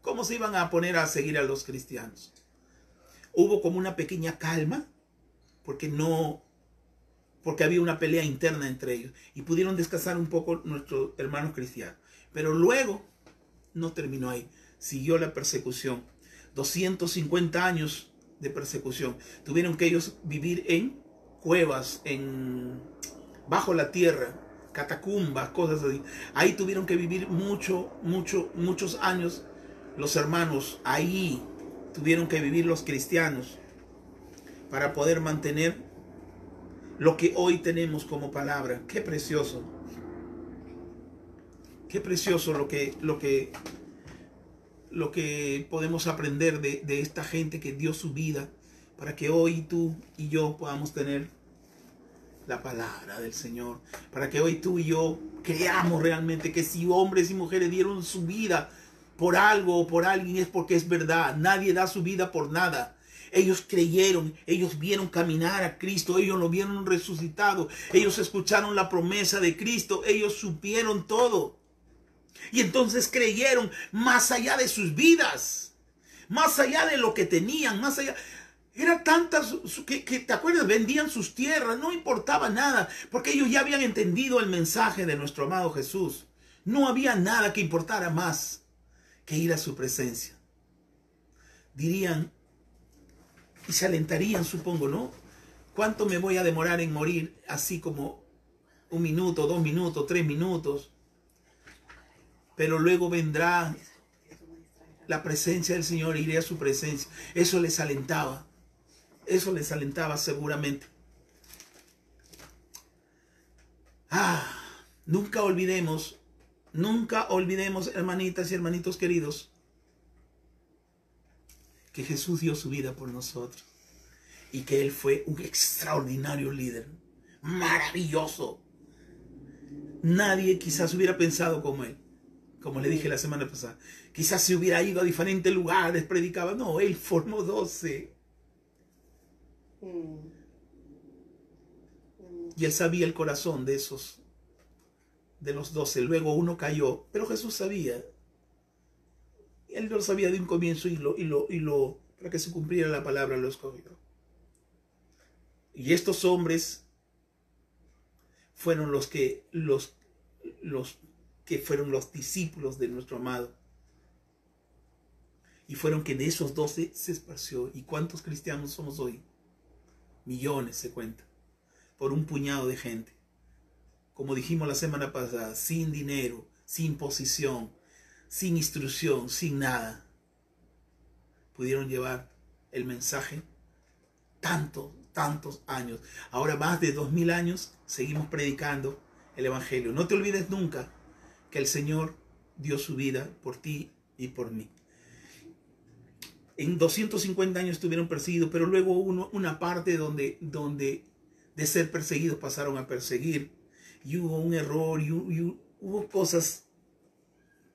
¿cómo se iban a poner a seguir a los cristianos? Hubo como una pequeña calma, porque no, porque había una pelea interna entre ellos y pudieron descansar un poco nuestros hermanos cristianos. Pero luego no terminó ahí, siguió la persecución. 250 años de persecución. Tuvieron que ellos vivir en cuevas, en bajo la tierra, catacumbas, cosas así. Ahí tuvieron que vivir mucho, mucho, muchos años los hermanos. Ahí tuvieron que vivir los cristianos para poder mantener lo que hoy tenemos como palabra. Qué precioso. Qué precioso lo que, lo que, lo que podemos aprender de, de esta gente que dio su vida para que hoy tú y yo podamos tener la palabra del Señor. Para que hoy tú y yo creamos realmente que si hombres y mujeres dieron su vida por algo o por alguien es porque es verdad. Nadie da su vida por nada. Ellos creyeron, ellos vieron caminar a Cristo, ellos lo vieron resucitado, ellos escucharon la promesa de Cristo, ellos supieron todo. Y entonces creyeron más allá de sus vidas, más allá de lo que tenían, más allá. Era tantas que, que, te acuerdas, vendían sus tierras, no importaba nada, porque ellos ya habían entendido el mensaje de nuestro amado Jesús. No había nada que importara más que ir a su presencia. Dirían, y se alentarían, supongo, ¿no? ¿Cuánto me voy a demorar en morir? Así como un minuto, dos minutos, tres minutos. Pero luego vendrá la presencia del Señor, iré a su presencia. Eso les alentaba. Eso les alentaba seguramente. Ah, nunca olvidemos, nunca olvidemos, hermanitas y hermanitos queridos, que Jesús dio su vida por nosotros y que Él fue un extraordinario líder, maravilloso. Nadie quizás hubiera pensado como Él, como le dije la semana pasada. Quizás se hubiera ido a diferentes lugares, predicaba. No, Él formó doce. Y Él sabía el corazón de esos, de los doce. Luego uno cayó, pero Jesús sabía él lo sabía de un comienzo y lo, y lo, y lo, para que se cumpliera la palabra lo escogió. Y estos hombres fueron los que, los, los que fueron los discípulos de nuestro amado. Y fueron que de esos doce se esparció. ¿Y cuántos cristianos somos hoy? Millones se cuentan. Por un puñado de gente. Como dijimos la semana pasada, sin dinero, sin posición, sin instrucción, sin nada, pudieron llevar el mensaje tantos, tantos años. Ahora más de dos mil años seguimos predicando el Evangelio. No te olvides nunca que el Señor dio su vida por ti y por mí. En 250 años estuvieron perseguidos, pero luego hubo una parte donde, de ser perseguidos pasaron a perseguir. Y hubo un error y hubo cosas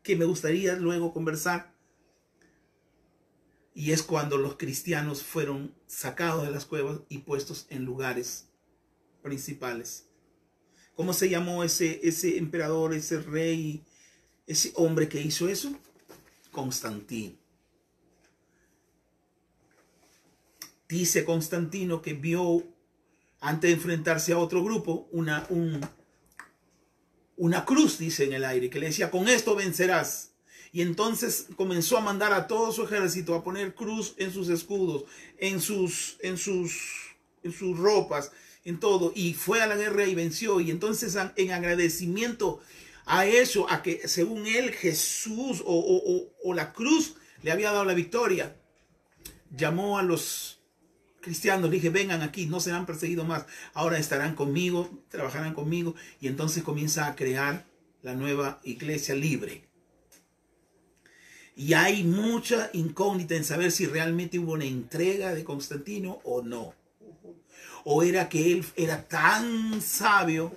que me gustaría luego conversar. Y es cuando los cristianos fueron sacados de las cuevas y puestos en lugares principales. ¿Cómo se llamó ese, ese emperador, ese rey, ese hombre que hizo eso? Constantino. Dice Constantino que vio, antes de enfrentarse a otro grupo, una, un, una cruz, dice en el aire, que le decía, con esto vencerás. Y entonces comenzó a mandar a todo su ejército a poner cruz en sus escudos, en sus, en sus, en sus ropas, en todo. Y fue a la guerra y venció. Y entonces en agradecimiento a eso, a que según él Jesús o, o, o la cruz le había dado la victoria, llamó a los cristianos, dije, vengan aquí, no serán perseguidos más, ahora estarán conmigo, trabajarán conmigo, y entonces comienza a crear la nueva iglesia libre. Y hay mucha incógnita en saber si realmente hubo una entrega de Constantino o no. O era que él era tan sabio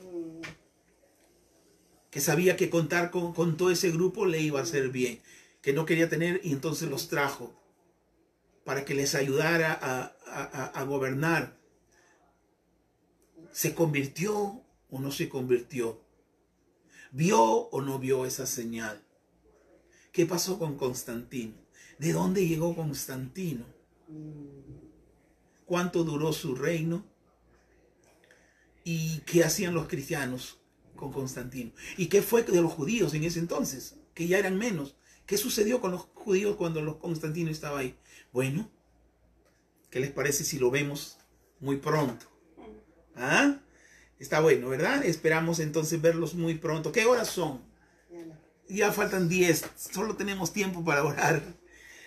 que sabía que contar con, con todo ese grupo le iba a hacer bien, que no quería tener y entonces los trajo para que les ayudara a, a, a, gobernar. ¿Se convirtió o no se convirtió? ¿Vio o no vio esa señal? ¿Qué pasó con Constantino? ¿De dónde llegó Constantino? ¿Cuánto duró su reino? ¿Y qué hacían los cristianos con Constantino? ¿Y qué fue de los judíos en ese entonces? Que ya eran menos. ¿Qué sucedió con los judíos cuando los Constantino estaba ahí? Bueno, ¿qué les parece si lo vemos muy pronto? ¿Ah? Está bueno, ¿verdad? Esperamos entonces verlos muy pronto. ¿Qué horas son? Ya faltan 10. Solo tenemos tiempo para orar.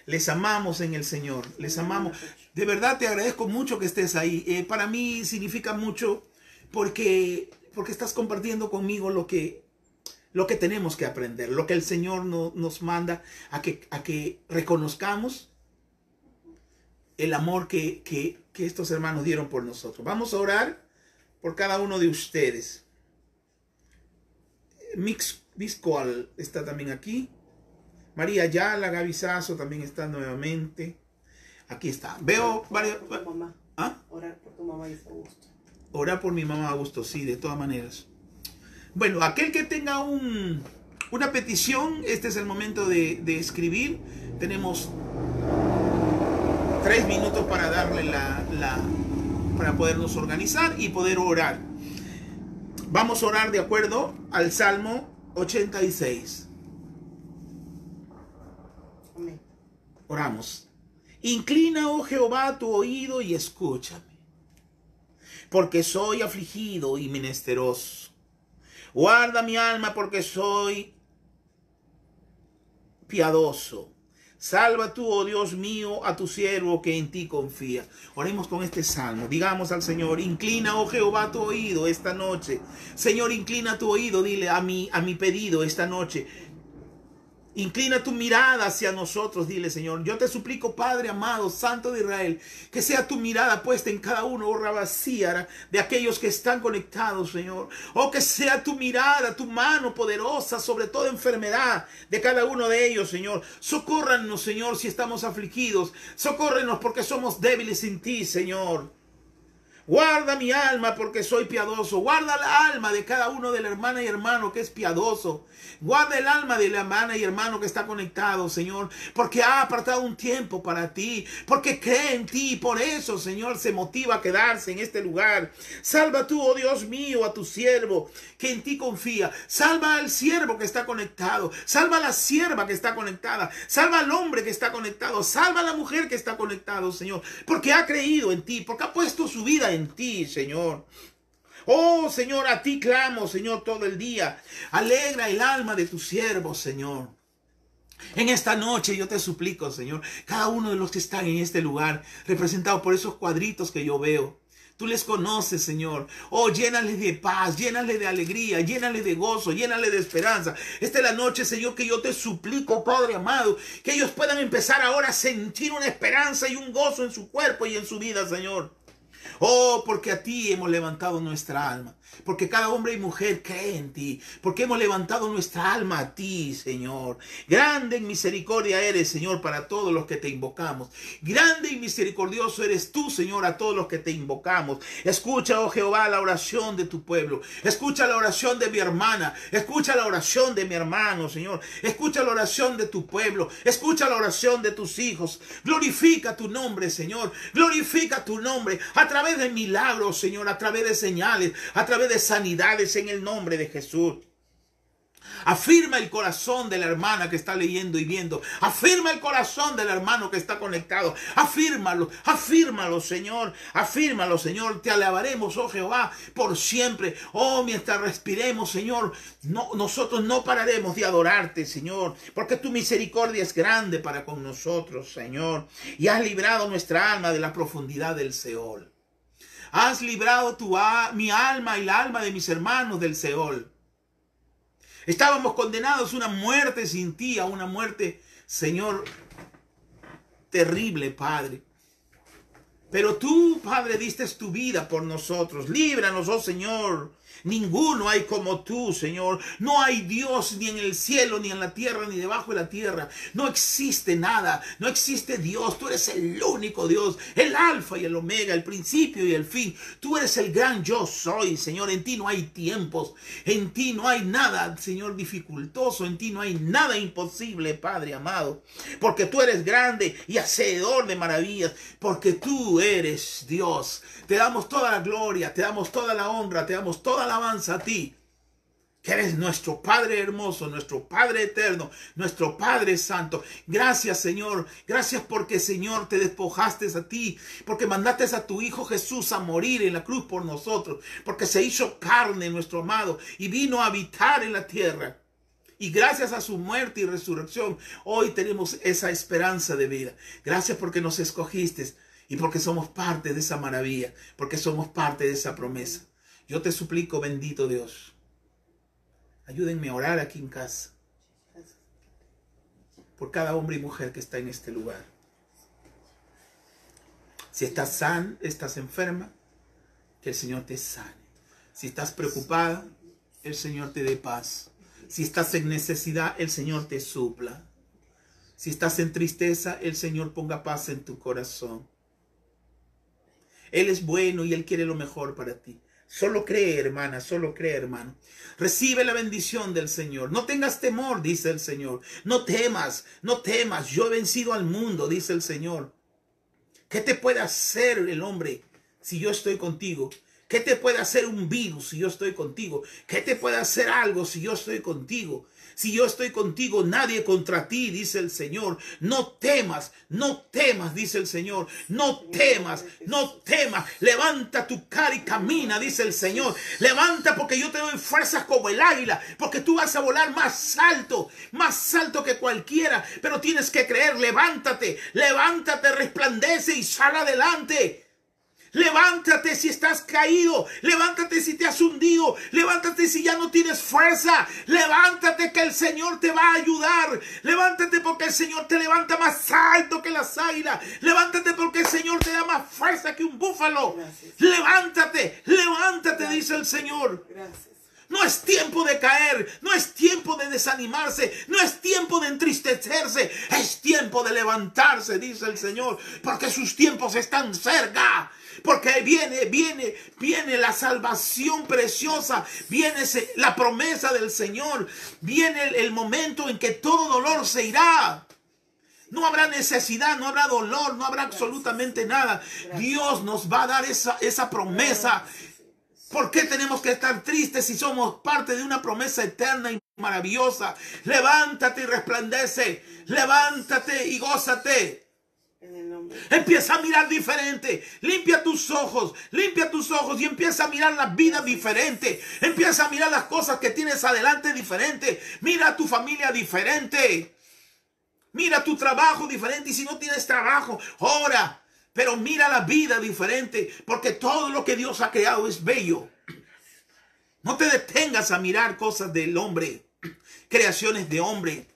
Les amamos en el Señor. Les amamos. De verdad te agradezco mucho que estés ahí. Eh, para mí significa mucho porque, porque estás compartiendo conmigo lo que, lo que tenemos que aprender, lo que el Señor no- nos manda a que, a que reconozcamos el amor que, que, que estos hermanos dieron por nosotros. Vamos a orar por cada uno de ustedes. Mix Biscoal está también aquí. María Yala, Gaby Sazo también está nuevamente. Aquí está. Veo varios. ¿Ah? Orar por tu mamá y su gusto. Orar por mi mamá Augusto, sí, de todas maneras. Bueno, aquel que tenga un, una petición, este es el momento de, de escribir. Tenemos tres minutos para darle la, la- para podernos organizar y poder orar. Vamos a orar de acuerdo al Salmo 86. Amén. Oramos. Inclina, oh Jehová, tu oído y escúchame, porque soy afligido y menesteroso. Guarda mi alma porque soy piadoso. Salva tú, oh Dios mío, a tu siervo que en ti confía. Oremos con este salmo. Digamos al Señor, inclina, oh Jehová, tu oído esta noche. Señor, inclina tu oído, dile a mi, a mi pedido esta noche. Inclina tu mirada hacia nosotros, dile Señor. Yo te suplico, Padre amado, Santo de Israel, que sea tu mirada puesta en cada uno, oh Rabasíara, de aquellos que están conectados, Señor. O que sea tu mirada, tu mano poderosa sobre toda enfermedad de cada uno de ellos, Señor. Socórranos, Señor, si estamos afligidos. Socórrenos porque somos débiles sin ti, Señor. Guarda mi alma porque soy piadoso. Guarda la alma de cada uno de la hermana y hermano que es piadoso. Guarda el alma de la hermana y hermano que está conectado, Señor, porque ha apartado un tiempo para ti, porque cree en ti. Por eso, Señor, se motiva a quedarse en este lugar. Salva tú, oh Dios mío, a tu siervo que en ti confía. Salva al siervo que está conectado. Salva a la sierva que está conectada. Salva al hombre que está conectado. Salva a la mujer que está conectado, Señor, porque ha creído en ti, porque ha puesto su vida en ti, Señor. Oh Señor, a ti clamo, Señor, todo el día. Alegra el alma de tu siervo, Señor. En esta noche yo te suplico, Señor, cada uno de los que están en este lugar, representado por esos cuadritos que yo veo. Tú les conoces, Señor. Oh, llénale de paz, llénale de alegría, llénale de gozo, llénale de esperanza. Esta es la noche, Señor, que yo te suplico, Padre amado, que ellos puedan empezar ahora a sentir una esperanza y un gozo en su cuerpo y en su vida, Señor. Oh, porque a ti hemos levantado nuestra alma. Porque cada hombre y mujer cree en ti. Porque hemos levantado nuestra alma a ti, Señor. Grande en misericordia eres, Señor, para todos los que te invocamos. Grande y misericordioso eres tú, Señor, a todos los que te invocamos. Escucha, oh Jehová, la oración de tu pueblo. Escucha la oración de mi hermana. Escucha la oración de mi hermano, Señor. Escucha la oración de tu pueblo. Escucha la oración de tus hijos. Glorifica tu nombre, Señor. Glorifica tu nombre a través de milagros, Señor, a través de señales, a través de sanidades en el nombre de Jesús. Afirma el corazón de la hermana que está leyendo y viendo. Afirma el corazón del hermano que está conectado. Afírmalo, afírmalo, Señor. Afírmalo, Señor. Te alabaremos, oh Jehová, por siempre. Oh, mientras respiremos, Señor, no, nosotros no pararemos de adorarte, Señor, porque tu misericordia es grande para con nosotros, Señor. Y has librado nuestra alma de la profundidad del Seol. Has librado tu, mi alma y la alma de mis hermanos del Seol. Estábamos condenados a una muerte sin ti, a una muerte, Señor, terrible, Padre. Pero tú, Padre, diste tu vida por nosotros. Líbranos, oh Señor. Ninguno hay como tú, Señor. No hay Dios ni en el cielo, ni en la tierra, ni debajo de la tierra. No existe nada. No existe Dios. Tú eres el único Dios. El alfa y el omega, el principio y el fin. Tú eres el gran yo soy, Señor. En ti no hay tiempos. En ti no hay nada, Señor, dificultoso. En ti no hay nada imposible, Padre amado. Porque tú eres grande y hacedor de maravillas. Porque tú eres Dios. Te damos toda la gloria, te damos toda la honra, te damos toda la alabanza a ti. que eres nuestro Padre hermoso, nuestro Padre eterno, nuestro Padre santo. Gracias, Señor. Gracias porque, Señor, te despojaste a ti, porque mandaste a tu Hijo Jesús a morir en la cruz por nosotros, porque se hizo carne, nuestro amado, y vino a habitar en la tierra. Y gracias a su muerte y resurrección, hoy tenemos esa esperanza de vida. Gracias porque nos escogiste y porque somos parte de esa maravilla, porque somos parte de esa promesa. Yo te suplico, bendito Dios, ayúdenme a orar aquí en casa por cada hombre y mujer que está en este lugar. Si estás san, estás enferma, que el Señor te sane. Si estás preocupada, el Señor te dé paz. Si estás en necesidad, el Señor te supla. Si estás en tristeza, el Señor ponga paz en tu corazón. Él es bueno y Él quiere lo mejor para ti. Solo cree, hermana, solo cree, hermano. Recibe la bendición del Señor. No tengas temor, dice el Señor. No temas, no temas. Yo he vencido al mundo, dice el Señor. ¿Qué te puede hacer el hombre si yo estoy contigo? ¿Qué te puede hacer un virus si yo estoy contigo? ¿Qué te puede hacer algo si yo estoy contigo? Si yo estoy contigo, nadie contra ti, dice el Señor. No temas, no temas, dice el Señor. No temas, no temas. Levanta tu cara y camina, dice el Señor. Levanta porque yo te doy fuerzas como el águila, porque tú vas a volar más alto, más alto que cualquiera. Pero tienes que creer, levántate, levántate, resplandece y sal adelante. Levántate si estás caído. Levántate si te has hundido. Levántate si ya no tienes fuerza. Levántate que el Señor te va a ayudar. Levántate porque el Señor te levanta más alto que las águilas. Levántate porque el Señor te da más fuerza que un búfalo. Gracias. Levántate, levántate, dice el Señor. Gracias. No es tiempo de caer, no es tiempo de desanimarse, no es tiempo de entristecerse, es tiempo de levantarse, dice el Señor, porque sus tiempos están cerca. Porque viene, viene, viene la salvación preciosa, viene la promesa del Señor, viene el, el momento en que todo dolor se irá. No habrá necesidad, no habrá dolor, no habrá absolutamente nada. Dios nos va a dar esa, esa promesa. ¿Por qué tenemos que estar tristes si somos parte de una promesa eterna y maravillosa? Levántate y resplandece. Levántate y gózate. En el nombre Empieza a mirar diferente. Limpia tus ojos. Limpia tus ojos y empieza a mirar la vida diferente. Empieza a mirar las cosas que tienes adelante diferente. Mira a tu familia diferente. Mira tu trabajo diferente. Y si no tienes trabajo, ora. Pero mira la vida diferente. Porque todo lo que Dios ha creado es bello. No te detengas a mirar cosas del hombre. Creaciones de hombre.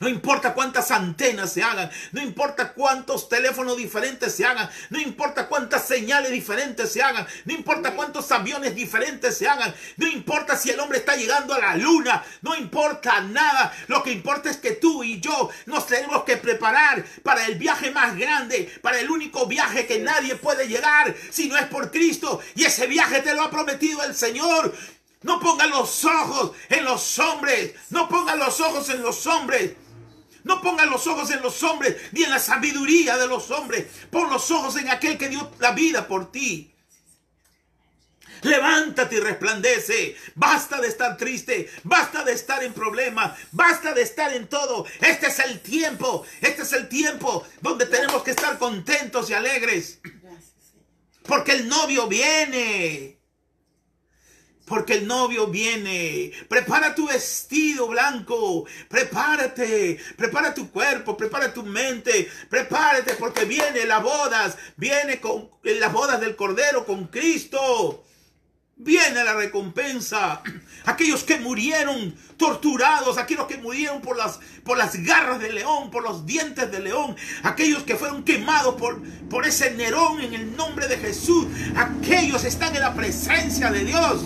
No importa cuántas antenas se hagan, no importa cuántos teléfonos diferentes se hagan, no importa cuántas señales diferentes se hagan, no importa cuántos aviones diferentes se hagan, no importa si el hombre está llegando a la luna, no importa nada. Lo que importa es que tú y yo nos tenemos que preparar para el viaje más grande, para el único viaje que nadie puede llegar si no es por Cristo. Y ese viaje te lo ha prometido el Señor. No pongan los ojos en los hombres, no pongan los ojos en los hombres. No pongan los ojos en los hombres ni en la sabiduría de los hombres. Pon los ojos en aquel que dio la vida por ti. Levántate y resplandece. Basta de estar triste. Basta de estar en problemas. Basta de estar en todo. Este es el tiempo. Este es el tiempo donde tenemos que estar contentos y alegres. Porque el novio viene. Porque el novio viene. Prepara tu vestido blanco. Prepárate. Prepara tu cuerpo. Prepara tu mente. Prepárate porque viene las bodas. Viene con las bodas del Cordero con Cristo. Viene la recompensa. <clears throat> Aquellos que murieron torturados, aquellos que murieron por las, por las garras del león, por los dientes del león, aquellos que fueron quemados por, por ese Nerón en el nombre de Jesús, aquellos están en la presencia de Dios.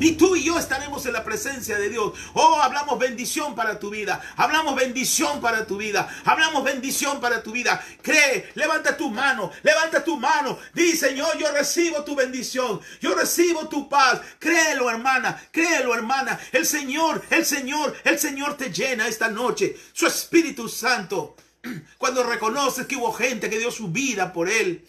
Y tú y yo estaremos en la presencia de Dios. Oh, hablamos bendición para tu vida. Hablamos bendición para tu vida. Hablamos bendición para tu vida. Cree, levanta tu mano, levanta tu mano. Di, Señor, yo recibo tu bendición. Yo recibo tu paz. Créelo, hermana. Créelo, hermana. El Señor, el Señor, el Señor te llena esta noche. Su Espíritu Santo. <clears throat> Cuando reconoces que hubo gente que dio su vida por Él.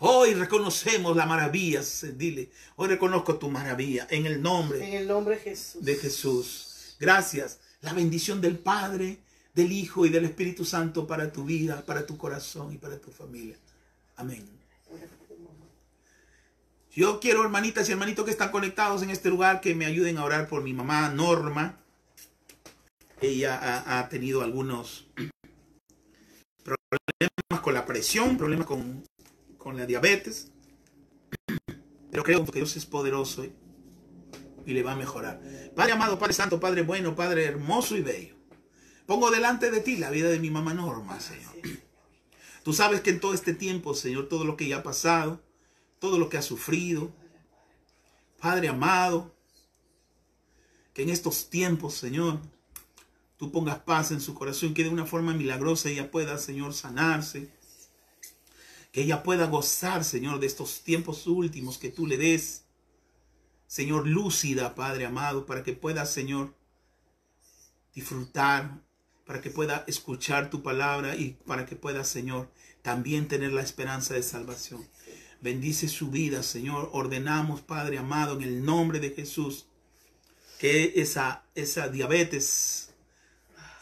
Hoy reconocemos la maravilla, dile. Hoy reconozco tu maravilla en el nombre En el nombre de Jesús. de Jesús. Gracias. La bendición del Padre, del Hijo y del Espíritu Santo para tu vida, para tu corazón y para tu familia. Amén. Yo quiero, hermanitas y hermanitos que están conectados en este lugar, que me ayuden a orar por mi mamá Norma. Ella ha, ha tenido algunos <clears throat> problemas con la presión, problemas con, con la diabetes. Pero creo que Dios es poderoso y, y le va a mejorar. Padre amado, Padre Santo, Padre bueno, Padre hermoso y bello. Pongo delante de ti la vida de mi mamá Norma, Señor. Tú sabes que en todo este tiempo, Señor, todo lo que ella ha pasado, todo lo que ha sufrido, Padre amado, que en estos tiempos, Señor, tú pongas paz en su corazón, que de una forma milagrosa ella pueda, Señor, sanarse, que ella pueda gozar, Señor, de estos tiempos últimos que tú le des, Señor, lúcida, Padre amado, para que pueda, Señor, disfrutar, para que pueda escuchar tu palabra y para que pueda, Señor, también tener la esperanza de salvación. Bendice su vida, Señor. Ordenamos, Padre amado, en el nombre de Jesús, que esa, esa diabetes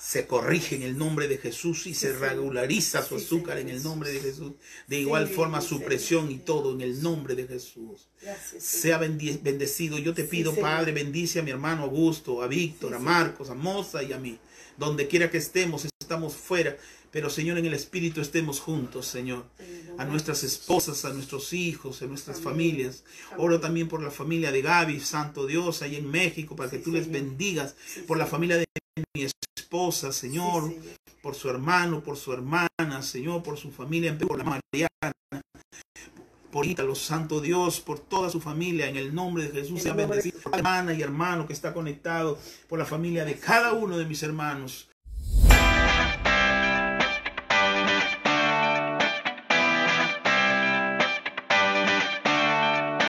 se corrige en el nombre de Jesús y se regulariza su azúcar en el nombre de Jesús. De igual forma su presión y todo en el nombre de Jesús. Sea bendecido. Yo te pido. Padre, bendice a mi hermano Augusto, a Víctor, a. Marcos, a Moza y a mí. Donde quiera que estemos, estamos fuera. Pero, Señor, en el Espíritu estemos juntos, Señor. A nuestras esposas, a nuestros hijos, a nuestras Amén. familias. Oro también por la familia de Gaby, Santo Dios, ahí en México, para que Sí, tú les bendigas. Sí, Por la familia de mi esposa, Señor. Sí, Señor. Por su hermano, por su hermana, Señor. Por su familia, por la Mariana. Por Ítalo, Santo Dios, por toda su familia, en el nombre de Jesús, sea bendecido. Por la hermana y hermano que está conectado, por la familia de cada uno de mis hermanos,